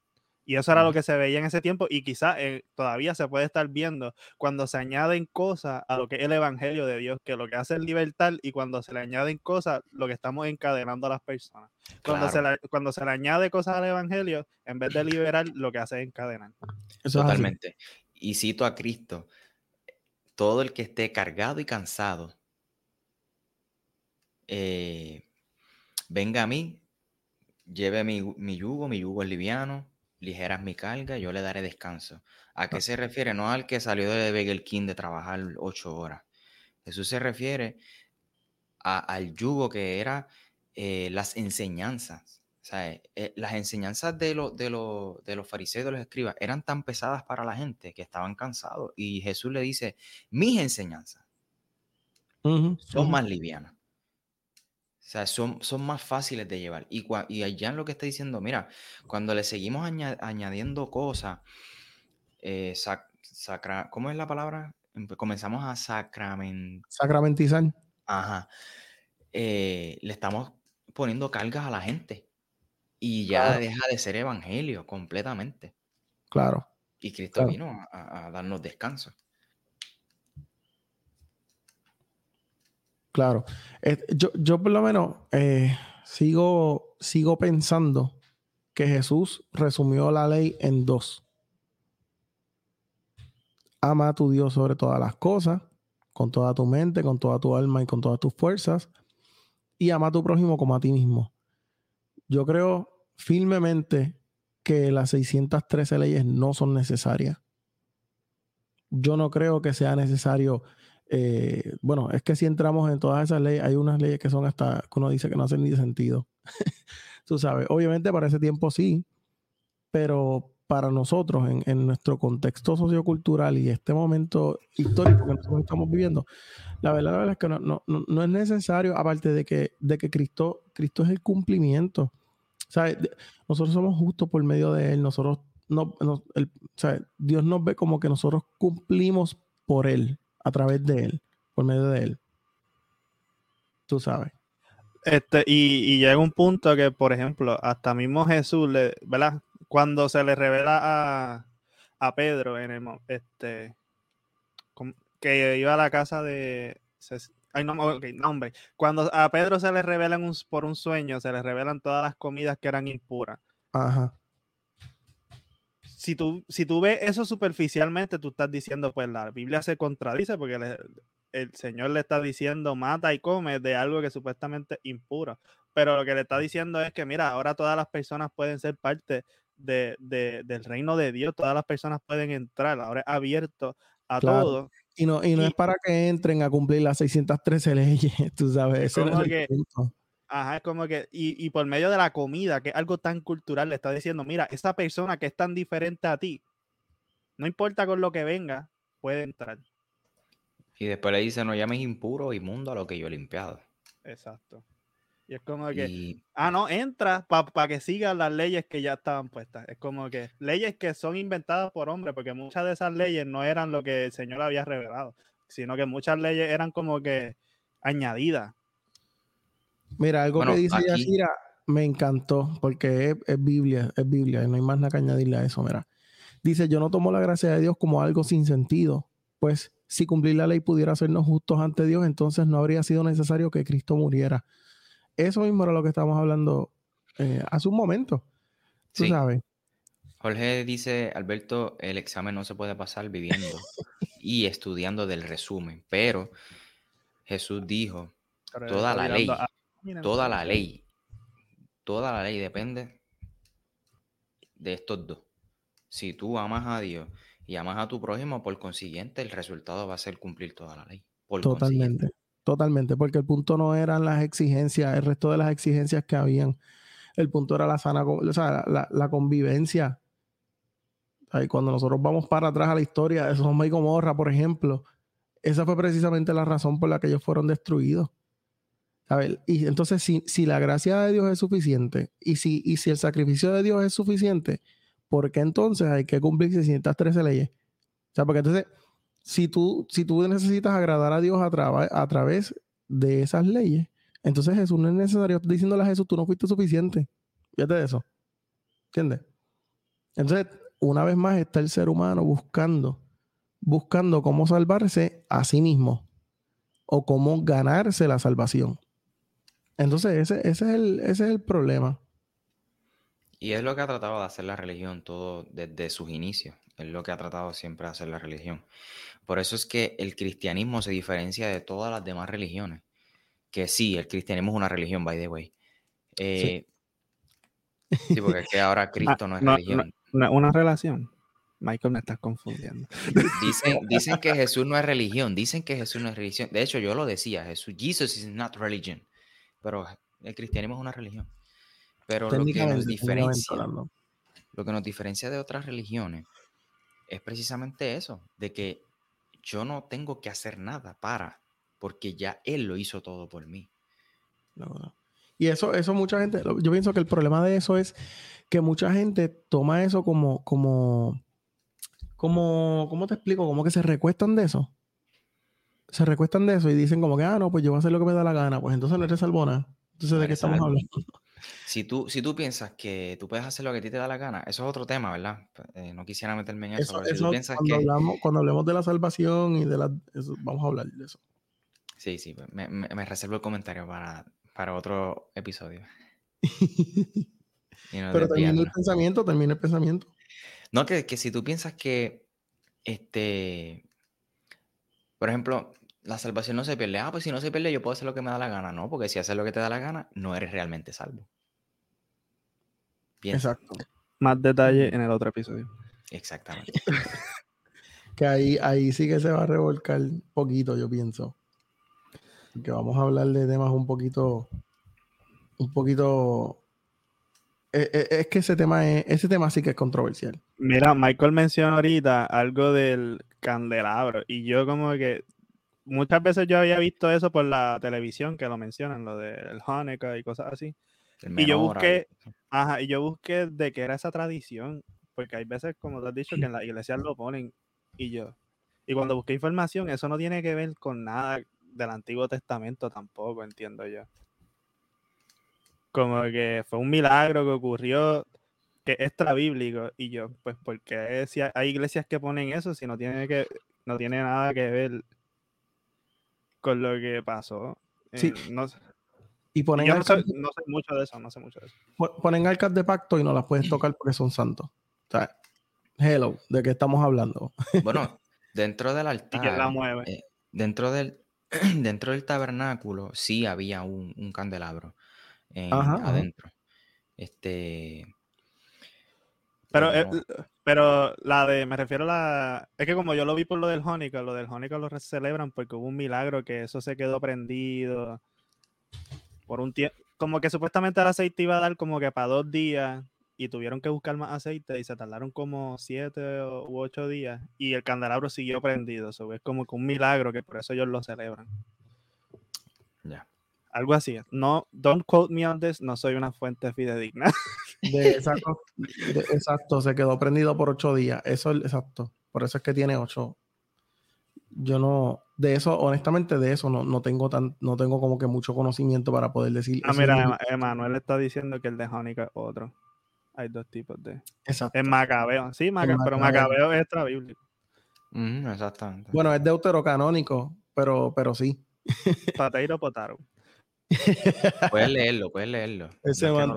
Y eso era lo que se veía en ese tiempo y quizás eh, todavía se puede estar viendo cuando se añaden cosas a lo que es el Evangelio de Dios, que lo que hace es libertad y cuando se le añaden cosas, lo que estamos encadenando a las personas. Cuando, se, le, cuando se le añade cosas al Evangelio, en vez de liberar, lo que hace es encadenar. Totalmente. Y cito a Cristo, todo el que esté cargado y cansado, eh, venga a mí, lleve mi, mi yugo, mi yugo es liviano ligeras mi carga, yo le daré descanso. ¿A qué se refiere? No al que salió de King de trabajar ocho horas. Jesús se refiere al yugo que era eh, las enseñanzas. O sea, eh, eh, las enseñanzas de, de, de los fariseos de los escribas eran tan pesadas para la gente que estaban cansados. Y Jesús le dice, mis enseñanzas son más livianas. O sea, son, son más fáciles de llevar. Y, y allá en lo que está diciendo, mira, cuando le seguimos añadiendo cosas, eh, sacra, ¿cómo es la palabra? Comenzamos a sacrament... sacramentizar. Ajá. Eh, le estamos poniendo cargas a la gente. Y ya deja de ser evangelio completamente. Claro. Y Cristo vino a darnos descanso. Claro. Eh, yo, por lo menos eh, sigo, sigo pensando que Jesús resumió la ley en dos. ama a tu Dios sobre todas las cosas, con toda tu mente, con toda tu alma y con todas tus fuerzas, y ama a tu prójimo como a ti mismo. Yo creo firmemente que las 613 leyes no son necesarias. Yo no creo que sea necesario, eh, bueno, es que si entramos en todas esas leyes, hay unas leyes que son hasta, que uno dice que no hacen ni sentido. Tú sabes, obviamente para ese tiempo sí, pero para nosotros en, nuestro contexto sociocultural y este momento histórico que nosotros estamos viviendo, la verdad, la es que no, no, es necesario, aparte de que, de que Cristo, Cristo es el cumplimiento. Nosotros somos justos por medio de Él, nosotros no, Dios nos ve como que nosotros cumplimos por Él, a través de Él, por medio de Él. Tú sabes. Este, y, y llega un punto que, por ejemplo, hasta mismo Jesús, le, ¿verdad? cuando se le revela a, Pedro en el este que iba a la casa de ay no, hombre. Cuando a Pedro se le revelan por un sueño, se le revelan todas las comidas que eran impuras. Ajá. Si tú, si tú ves eso superficialmente, tú estás diciendo, pues la Biblia se contradice porque el Señor le está diciendo mata y come de algo que supuestamente es impuro. Pero lo que le está diciendo es que, mira, ahora todas las personas pueden ser parte de, del reino de Dios, todas las personas pueden entrar, ahora es abierto a todo. Y no, y no es para que entren a cumplir las 613 leyes, tú sabes. Es que, Ajá, es como que, y, y, por medio de la comida, que es algo tan cultural, le está diciendo, mira, esa persona que es tan diferente a ti, no importa con lo que venga, puede entrar. Y después le dice, no llames impuro, inmundo a lo que yo he limpiado. Exacto. Y es como que, ah, no, entra para que sigan las leyes que ya estaban puestas. Es como que leyes que son inventadas por hombres, porque muchas de esas leyes no eran lo que el Señor había revelado, sino que muchas leyes eran como que añadidas. Mira, algo que dice Yasira me encantó, porque es, Biblia, es Biblia, y no hay más nada que añadirle a eso, mira. Dice, yo no tomo la gracia de Dios como algo sin sentido, pues si cumplir la ley pudiera hacernos justos ante Dios, entonces no habría sido necesario que Cristo muriera eso mismo era lo que estábamos hablando eh, hace un momento. Tú sabes. Jorge dice, Alberto, el examen no se puede pasar viviendo y estudiando del resumen, pero Jesús dijo, toda la ley, toda la ley, toda la ley depende de estos dos. Si tú amas a Dios y amas a tu prójimo, por consiguiente, el resultado va a ser cumplir toda la ley. Totalmente. Totalmente, porque el punto no eran las exigencias, el resto de las exigencias que habían. El punto era la sana, o sea, la, convivencia. Ahí cuando nosotros vamos para atrás a la historia de Sodoma y Gomorra, por ejemplo, esa fue precisamente la razón por la que ellos fueron destruidos. Ver, Y entonces, si, si, la gracia de Dios es suficiente y si, y si el sacrificio de Dios es suficiente, ¿por qué entonces hay que cumplir 613 leyes? O sea, porque entonces si tú, si tú necesitas agradar a Dios a, a través de esas leyes, entonces Jesús no es necesario. Diciéndole a Jesús, tú no fuiste suficiente. Fíjate de eso. ¿Entiendes? Entonces, una vez más está el ser humano buscando, buscando cómo salvarse a sí mismo o cómo ganarse la salvación. Entonces, ese, ese, es, el, ese es el problema. Y es lo que ha tratado de hacer la religión todo desde sus inicios. Es lo que ha tratado siempre de hacer la religión. Por eso es que el cristianismo se diferencia de todas las demás religiones. Que sí, el cristianismo es una religión, by the way. sí. Eh, porque es que ahora ah, Cristo no es religión. una relación. Michael, me estás confundiendo. Dicen, dicen que Jesús no es religión. Dicen que Jesús no es religión. De hecho, yo lo decía, Jesús, Jesus is not religion. Pero el cristianismo es una religión. Pero lo que nos diferencia, lo que nos diferencia de otras religiones es precisamente eso, de que yo no tengo que hacer nada para, porque ya Él lo hizo todo por mí. Y eso, eso mucha gente, yo pienso que el problema de eso es que mucha gente toma eso como, como, como, ¿cómo te explico? Como que se recuestan de eso. Se recuestan de eso y dicen como que, ah, no, pues yo voy a hacer lo que me da la gana. Pues entonces no eres salvona. Entonces, ¿de qué estamos hablando? Si tú, si tú piensas que tú puedes hacer lo que a ti te da la gana, eso es otro tema, ¿verdad? Eh, no quisiera meterme en eso. si tú piensas cuando, hablamos, cuando hablemos de la salvación y de la... vamos a hablar de eso. Sí, sí, pues, me, me, reservo el comentario para, para otro episodio. Pero termina el pensamiento, termina el pensamiento. No, que, que si tú piensas que este, por ejemplo, la salvación no se pierde. Ah, pues si no se pierde, yo puedo hacer lo que me da la gana. No, porque si haces lo que te da la gana, no eres realmente salvo. Bien. Exacto. Más detalle en el otro episodio. Exactamente. que ahí, ahí sí que se va a revolcar poquito, yo pienso. Que vamos a hablar de temas un poquito, un poquito eh, eh, es que ese tema es, ese tema sí que es controversial. Mira, Michael mencionó ahorita algo del candelabro y yo como que muchas veces yo había visto eso por la televisión que lo mencionan, lo del Hanukkah y cosas así. y yo busqué, ajá, y yo busqué de qué era esa tradición, porque hay veces, como te has dicho, que en la iglesia lo ponen y yo. Y cuando busqué información, eso no tiene que ver con nada del Antiguo Testamento tampoco, entiendo yo. Como que fue un milagro que ocurrió que es extra bíblico. Y yo, pues, porque si hay iglesias que ponen eso si no tiene que, no tiene nada que ver con lo que pasó? Sí. Eh, no, y ponen yo no sé, mucho de eso, no sé mucho de eso. Ponen arcas de pacto y no las puedes tocar porque son santos. O sea, hello, ¿de qué estamos hablando? Bueno, dentro del altar. ¿Y la mueve? Eh, dentro del dentro del tabernáculo sí había un, un candelabro adentro. Este. Pero, eh, pero la de, me refiero a la, es que como yo lo vi por lo del Jónica, lo del Jónica lo celebran porque hubo un milagro que eso se quedó prendido por un tiempo, como que supuestamente el aceite iba a dar como que para dos días y tuvieron que buscar más aceite y se tardaron como siete u ocho días y el candelabro siguió prendido, eso es como que un milagro que por eso ellos lo celebran. Ya. Algo así. No, don't quote me on this, no soy una fuente fidedigna. De, exacto, exacto, se quedó prendido por ocho días. Eso es exacto. Por eso es que tiene ocho. Yo no, de eso, honestamente, de eso no, no tengo tan, no tengo como que mucho conocimiento para poder decir. Ah, mira, Emanuel está diciendo que el de Jónica es otro. Hay dos tipos de. Exacto. Es Macabeo. Sí, pero Macabeo es extra bíblico. exactamente. Bueno, es deuterocanónico, pero, pero sí. Pateiro Potaro. Puedes leerlo, puedes leerlo. Ese no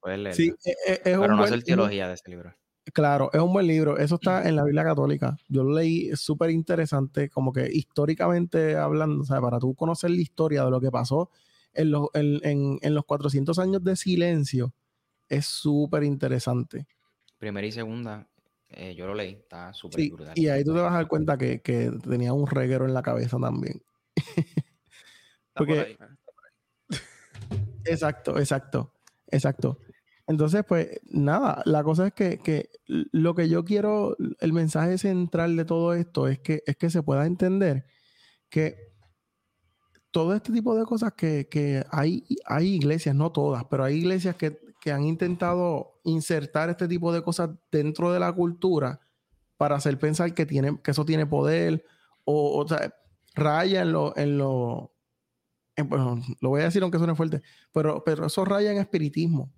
puedes leerlo. Sí, e, e, es, Pero no hacer teología de ese libro. Claro, es un buen libro. Eso está en la Biblia Católica. Yo lo leí, es súper interesante, como que históricamente hablando, o sea, para tú conocer la historia de lo que pasó en los, en, en, los 400 años de silencio, es súper interesante. Primera y segunda, eh, yo lo leí, está súper sí, Y ahí tú te vas a dar cuenta que, que tenía un reguero en la cabeza también. Porque, Exacto, exacto, exacto. Entonces, pues nada, la cosa es que, lo que yo quiero, el mensaje central de todo esto es que, es que se pueda entender que todo este tipo de cosas que, hay, hay iglesias, no todas, pero hay iglesias que, han intentado insertar este tipo de cosas dentro de la cultura para hacer pensar que, tiene, que eso tiene poder o, raya en lo, en lo, bueno, lo voy a decir aunque suene fuerte, pero, pero eso raya en espiritismo.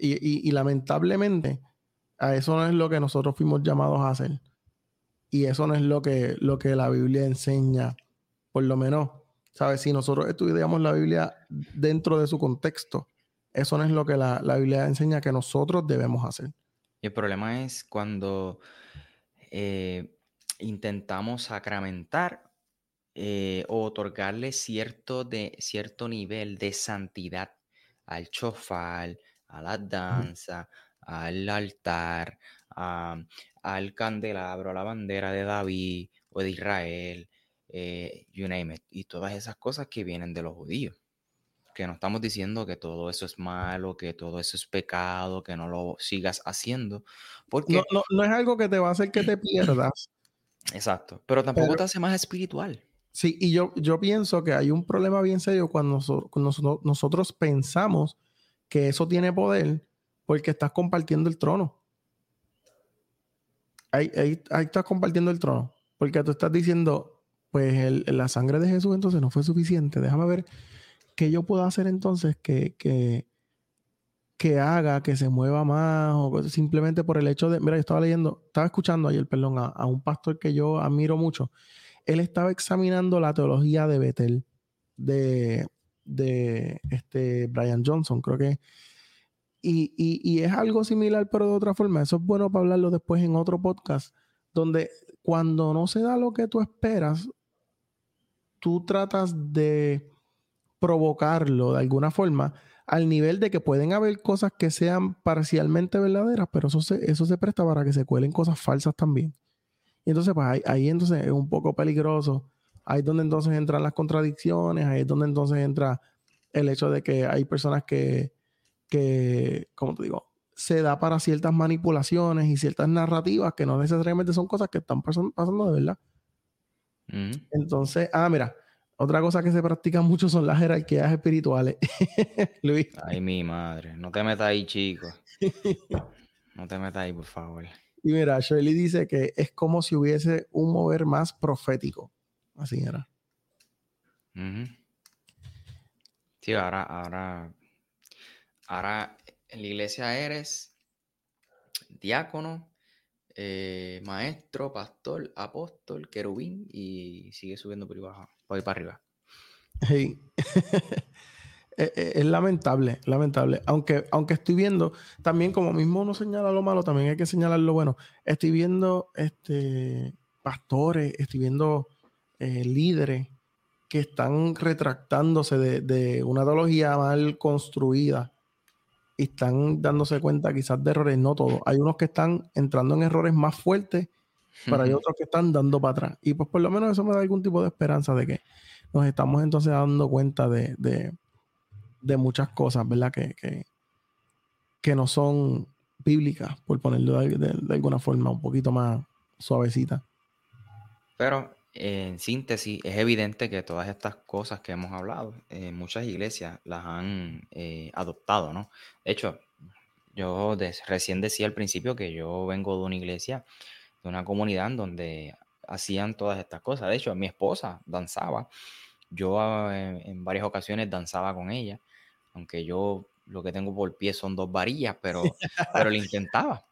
Y, lamentablemente, a eso no es lo que nosotros fuimos llamados a hacer. Y eso no es lo que, lo que la Biblia enseña, por lo menos, ¿sabes? Si nosotros estudiamos la Biblia dentro de su contexto, eso no es lo que la, Biblia enseña que nosotros debemos hacer. Y el problema es cuando eh, intentamos sacramentar eh, o otorgarle cierto, de, cierto nivel de santidad al chofal, a la danza, al altar, al candelabro, a la bandera de David o de Israel, eh, you name it, y todas esas cosas que vienen de los judíos. Que no estamos diciendo que todo eso es malo, que todo eso es pecado, que no lo sigas haciendo. Porque... No, no, es algo que te va a hacer que te pierdas. Exacto, pero tampoco te hace más espiritual. Sí, y yo, yo pienso que hay un problema bien serio cuando nosotros, pensamos que eso tiene poder porque estás compartiendo el trono. Ahí, estás compartiendo el trono. Porque tú estás diciendo, pues la sangre de Jesús entonces no fue suficiente. Déjame ver qué yo puedo hacer entonces que, que, que haga que se mueva más o simplemente por el hecho de, mira, yo estaba leyendo, estaba escuchando ayer, perdón, a, a un pastor que yo admiro mucho él estaba examinando la teología de Bethel, de, de este Brian Johnson, creo que. Y, y, es algo similar, pero de otra forma. Eso es bueno para hablarlo después en otro podcast, donde cuando no se da lo que tú esperas, tú tratas de provocarlo de alguna forma al nivel de que pueden haber cosas que sean parcialmente verdaderas, pero eso se, eso se presta para que se cuelen cosas falsas también. Y entonces, pues ahí, ahí entonces es un poco peligroso. Ahí es donde entonces entran las contradicciones, ahí es donde entonces entra el hecho de que hay personas que, que, como te digo, se da para ciertas manipulaciones y ciertas narrativas que no necesariamente son cosas que están pasando de verdad. Entonces, ah, mira, otra cosa que se practica mucho son las jerarquías espirituales. Luis. Ay, mi madre. No te metas ahí, chico. No te metas ahí, por favor. Y mira, Shirley dice que es como si hubiese un mover más profético. Así era. Sí, ahora, ahora, ahora en la iglesia eres diácono, eh, maestro, pastor, apóstol, querubín y sigue subiendo por ahí, para arriba. E, e, es, lamentable, lamentable. Aunque, aunque estoy viendo, también como mismo uno señala lo malo, también hay que señalar lo bueno. Estoy viendo este, pastores, estoy viendo eh, líderes que están retractándose de, de, una teología mal construida y están dándose cuenta quizás de errores, no todos. Hay unos que están entrando en errores más fuertes, pero hay otros que están dando para atrás. Y pues por lo menos eso me da algún tipo de esperanza de que nos estamos entonces dando cuenta de, de, muchas cosas, ¿verdad? Que, que, no son bíblicas, por ponerlo de, de, alguna forma un poquito más suavecita. Pero en síntesis, es evidente que todas estas cosas que hemos hablado, eh, muchas iglesias las han eh, adoptado, ¿no? De hecho, yo recién decía al principio que yo vengo de una iglesia, de una comunidad en donde hacían todas estas cosas. De hecho, mi esposa danzaba. Yo ah, en, varias ocasiones danzaba con ella, aunque yo lo que tengo por pie son dos varillas, pero, pero lo intentaba.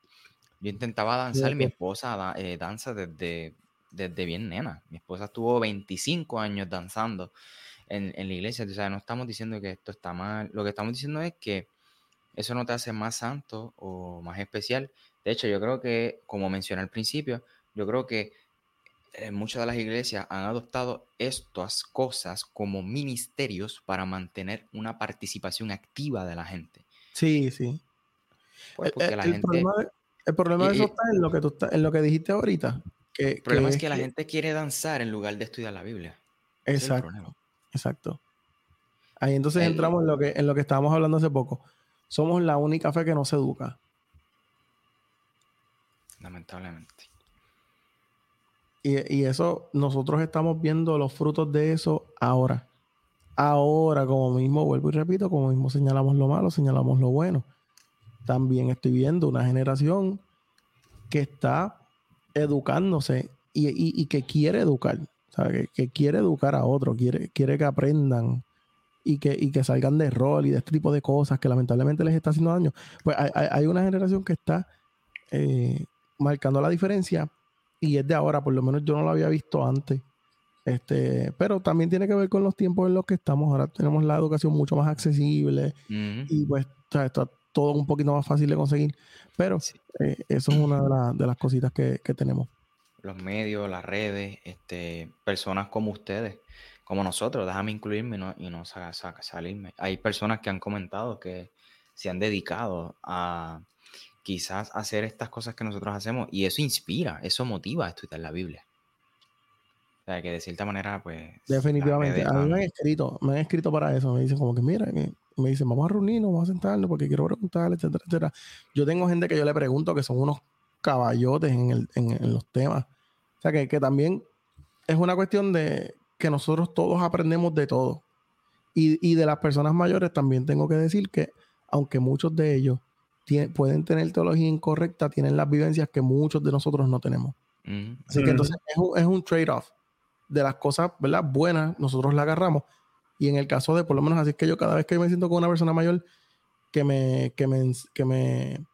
Yo intentaba danzar mi esposa eh, danza desde desde bien nena. Mi esposa estuvo 25 años danzando en, la iglesia. O sea, no estamos diciendo que esto está mal. Lo que estamos diciendo es que eso no te hace más santo o más especial. De hecho, yo creo que, como mencioné al principio, yo creo que eh, muchas de las iglesias han adoptado estas cosas como ministerios para mantener una participación activa de la gente. Sí, sí. Pues porque la gente... Problema el problema de eso está en lo que tú en lo que dijiste ahorita, el problema es que la gente quiere danzar en lugar de estudiar la Biblia. Exacto. exacto. Ahí entonces entramos en lo, que, en lo que estábamos hablando hace poco. Somos la única fe que no se educa. Lamentablemente. Y, y, eso, nosotros estamos viendo los frutos de eso ahora. Ahora, como mismo, vuelvo y repito, como mismo señalamos lo malo, señalamos lo bueno. También estoy viendo una generación que está educándose y, que quiere educar, que, quiere educar a otros, quiere, quiere que aprendan y que, que salgan de rol y de este tipo de cosas que lamentablemente les está haciendo daño. Pues hay, una generación que está eh, marcando la diferencia y es de ahora, por lo menos yo no lo había visto antes. Este, pero también tiene que ver con los tiempos en los que estamos. Ahora tenemos la educación mucho más accesible y pues está todo un poquito más fácil de conseguir. Pero eh, eso es una de, las cositas que, tenemos. Los medios, las redes, este, personas como ustedes, como nosotros, déjame incluirme y no salirme. Hay personas que han comentado que se han dedicado a quizás hacer estas cosas que nosotros hacemos y eso inspira, eso motiva a estudiar la Biblia. O sea, que de cierta manera, pues... Definitivamente. A mí me han escrito, me han escrito para eso. Me dicen como que, mira, que me dicen, vamos a reunirnos, vamos a sentarnos porque quiero preguntarle, etcétera, etcétera. Yo tengo gente que yo le pregunto que son unos caballotes en, los temas. O sea, que, también es una cuestión de que nosotros todos aprendemos de todo. Y, de las personas mayores también tengo que decir que, aunque muchos de ellos pueden tener teología incorrecta, tienen las vivencias que muchos de nosotros no tenemos. Así que entonces es un, es un trade-off de las cosas, ¿verdad? Buenas, nosotros la agarramos y en el caso de, por lo menos así es que yo cada vez que me siento con una persona mayor que me, que me, que me,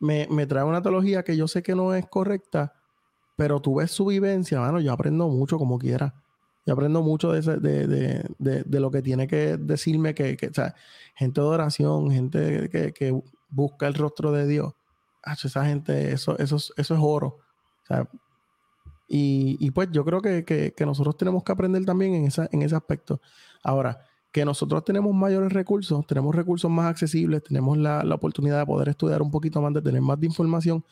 me, trae una teología que yo sé que no es correcta, pero tú ves su vivencia, mano, yo aprendo mucho como quiera. Yo aprendo mucho de, de, de, de, lo que tiene que decirme que, que o sea, gente de oración, gente que, que busca el rostro de Dios. esa gente, eso, eso, eso es oro. O sea, Y, pues yo creo que, nosotros tenemos que aprender también en, esa, en ese aspecto. Ahora, que nosotros tenemos mayores recursos, tenemos recursos más accesibles, tenemos la, oportunidad de poder estudiar un poquito más, de tener más de información,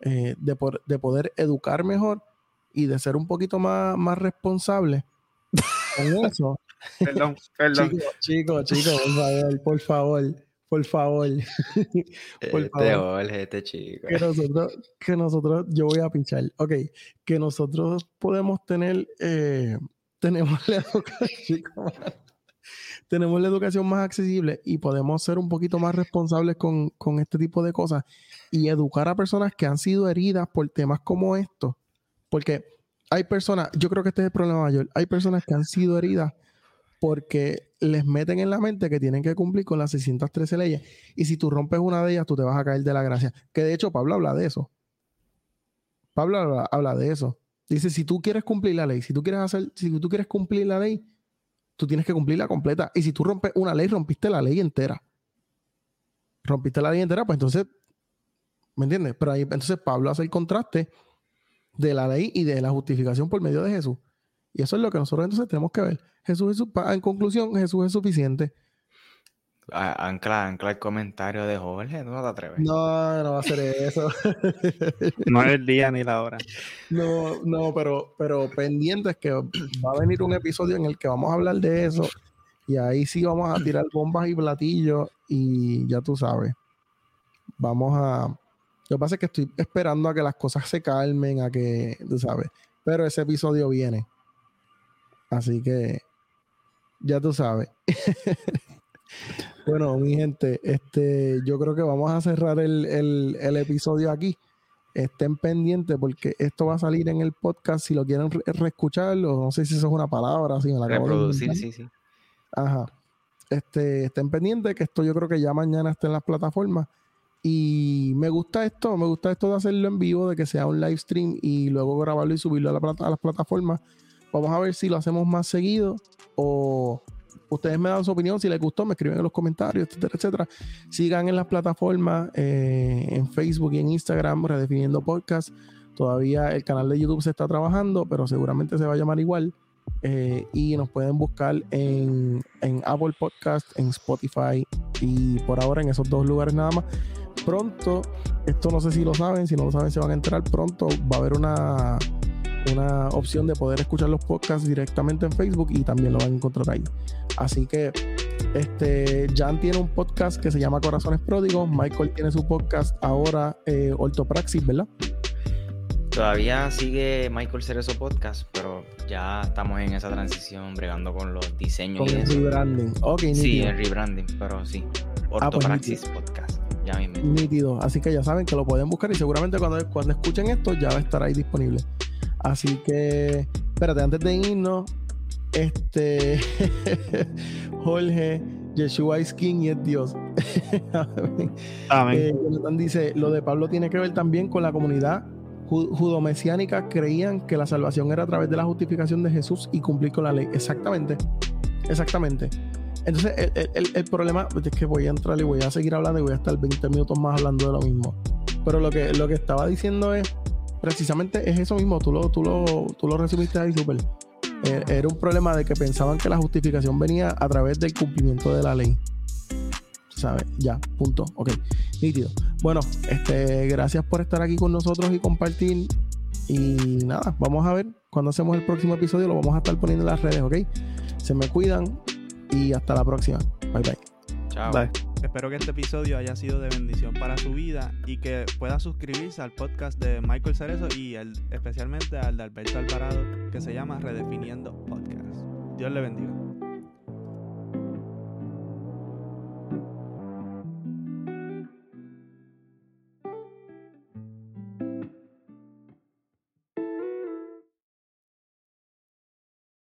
eh, de, de, poder educar mejor y de ser un poquito más, más responsable con eso. perdón, perdón. Chicos, chicos, por favor, por favor por favor. por este favor. este chico. Que nosotros, que nosotros, yo voy a pinchar. Ok, que nosotros podemos tener, eh, tenemos la educación, tenemos la educación más accesible y podemos ser un poquito más responsables con, con este tipo de cosas y educar a personas que han sido heridas por temas como estos. Porque hay personas, yo creo que este es el problema mayor, hay personas que han sido heridas porque les meten en la mente que tienen que cumplir con las 613 leyes. Y si tú rompes una de ellas, tú te vas a caer de la gracia. Que de hecho Pablo habla de eso. Pablo habla, de eso. Dice, si tú quieres cumplir la ley, si tú quieres hacer, si tú quieres cumplir la ley, tú tienes que cumplirla completa. Y si tú rompes una ley, rompiste la ley entera. Rompiste la ley entera, pues entonces, ¿me entiendes? Pero ahí entonces Pablo hace el contraste de la ley y de la justificación por medio de Jesús. Y eso es lo que nosotros entonces tenemos que ver. Jesús es, en conclusión, Jesús es suficiente. Ancla, ancla el comentario de Jorge, no te atreves. No, no va a ser eso. no es el día ni la hora. No, no, pero, pero pendiente es que va a venir un episodio en el que vamos a hablar de eso. Y ahí sí vamos a tirar bombas y platillos. Y ya tú sabes. Vamos a. Lo que pasa es que estoy esperando a que las cosas se calmen, a que, tú sabes. Pero ese episodio viene. Así que ya tú sabes. bueno, mi gente, este, yo creo que vamos a cerrar el, episodio aquí. Estén pendientes porque esto va a salir en el podcast. Si lo quieren reescucharlo, no sé si eso es una palabra. Si la Reproducir, sí, sí. Ajá. Este, estén pendientes que esto yo creo que ya mañana está en las plataformas. Y me gusta esto, me gusta esto de hacerlo en vivo, de que sea un live stream y luego grabarlo y subirlo a, la a las plataformas Vamos a ver si lo hacemos más seguido o ustedes me dan su opinión. Si les gustó, me escriben en los comentarios, etcétera, etcétera. Sigan en las plataformas, eh, en Facebook y en Instagram, redefiniendo podcast. Todavía el canal de YouTube se está trabajando, pero seguramente se va a llamar igual. Eh, y nos pueden buscar en, en Apple Podcast, en Spotify y por ahora en esos dos lugares nada más. Pronto, esto no sé si lo saben, si no lo saben se van a enterar pronto, va a haber una una opción de poder escuchar los podcasts directamente en Facebook y también lo van a encontrar ahí. Así que este, Jan tiene un podcast que se llama Corazones Pródigos. Michael tiene su podcast ahora, eh, Ortopraxis, ¿verdad? Todavía sigue Michael Cerezo Podcast, pero ya estamos en esa transición bregando con los diseños. Con el rebranding. sí, el rebranding, pero sí. Ah, pues Ortopraxis Podcast. Ya mismo. Nítido. Así que ya saben que lo pueden buscar y seguramente cuando, cuando escuchen esto ya va a estar ahí disponible. Así que, espérate, antes de irnos, este Jorge, Yeshua es King y es Dios. Amén. Eh, Jonathan dice, lo de Pablo tiene que ver también con la comunidad judomesiánica creían que la salvación era a través de la justificación de Jesús y cumplir con la ley. Exactamente, exactamente. Entonces, el, el, problema es que voy a entrar y voy a seguir hablando y voy a estar 20 minutos más hablando de lo mismo. Pero lo que, lo que estaba diciendo es precisamente es eso mismo, tú lo, tú lo, tú lo resumiste ahí súper. Eh, era un problema de que pensaban que la justificación venía a través del cumplimiento de la ley. ¿Sabes? Ya, punto. Ok, nítido. Bueno, este, gracias por estar aquí con nosotros y compartir. Y nada, vamos a ver cuando hacemos el próximo episodio, lo vamos a estar poniendo en las redes, ¿ok? Se me cuidan y hasta la próxima. Bye bye. Chao. Bye. Espero que este episodio haya sido de bendición para su vida y que pueda suscribirse al podcast de Michael Cerezo y especialmente al de Alberto Alvarado que se llama Redefiniendo Podcast. Dios le bendiga.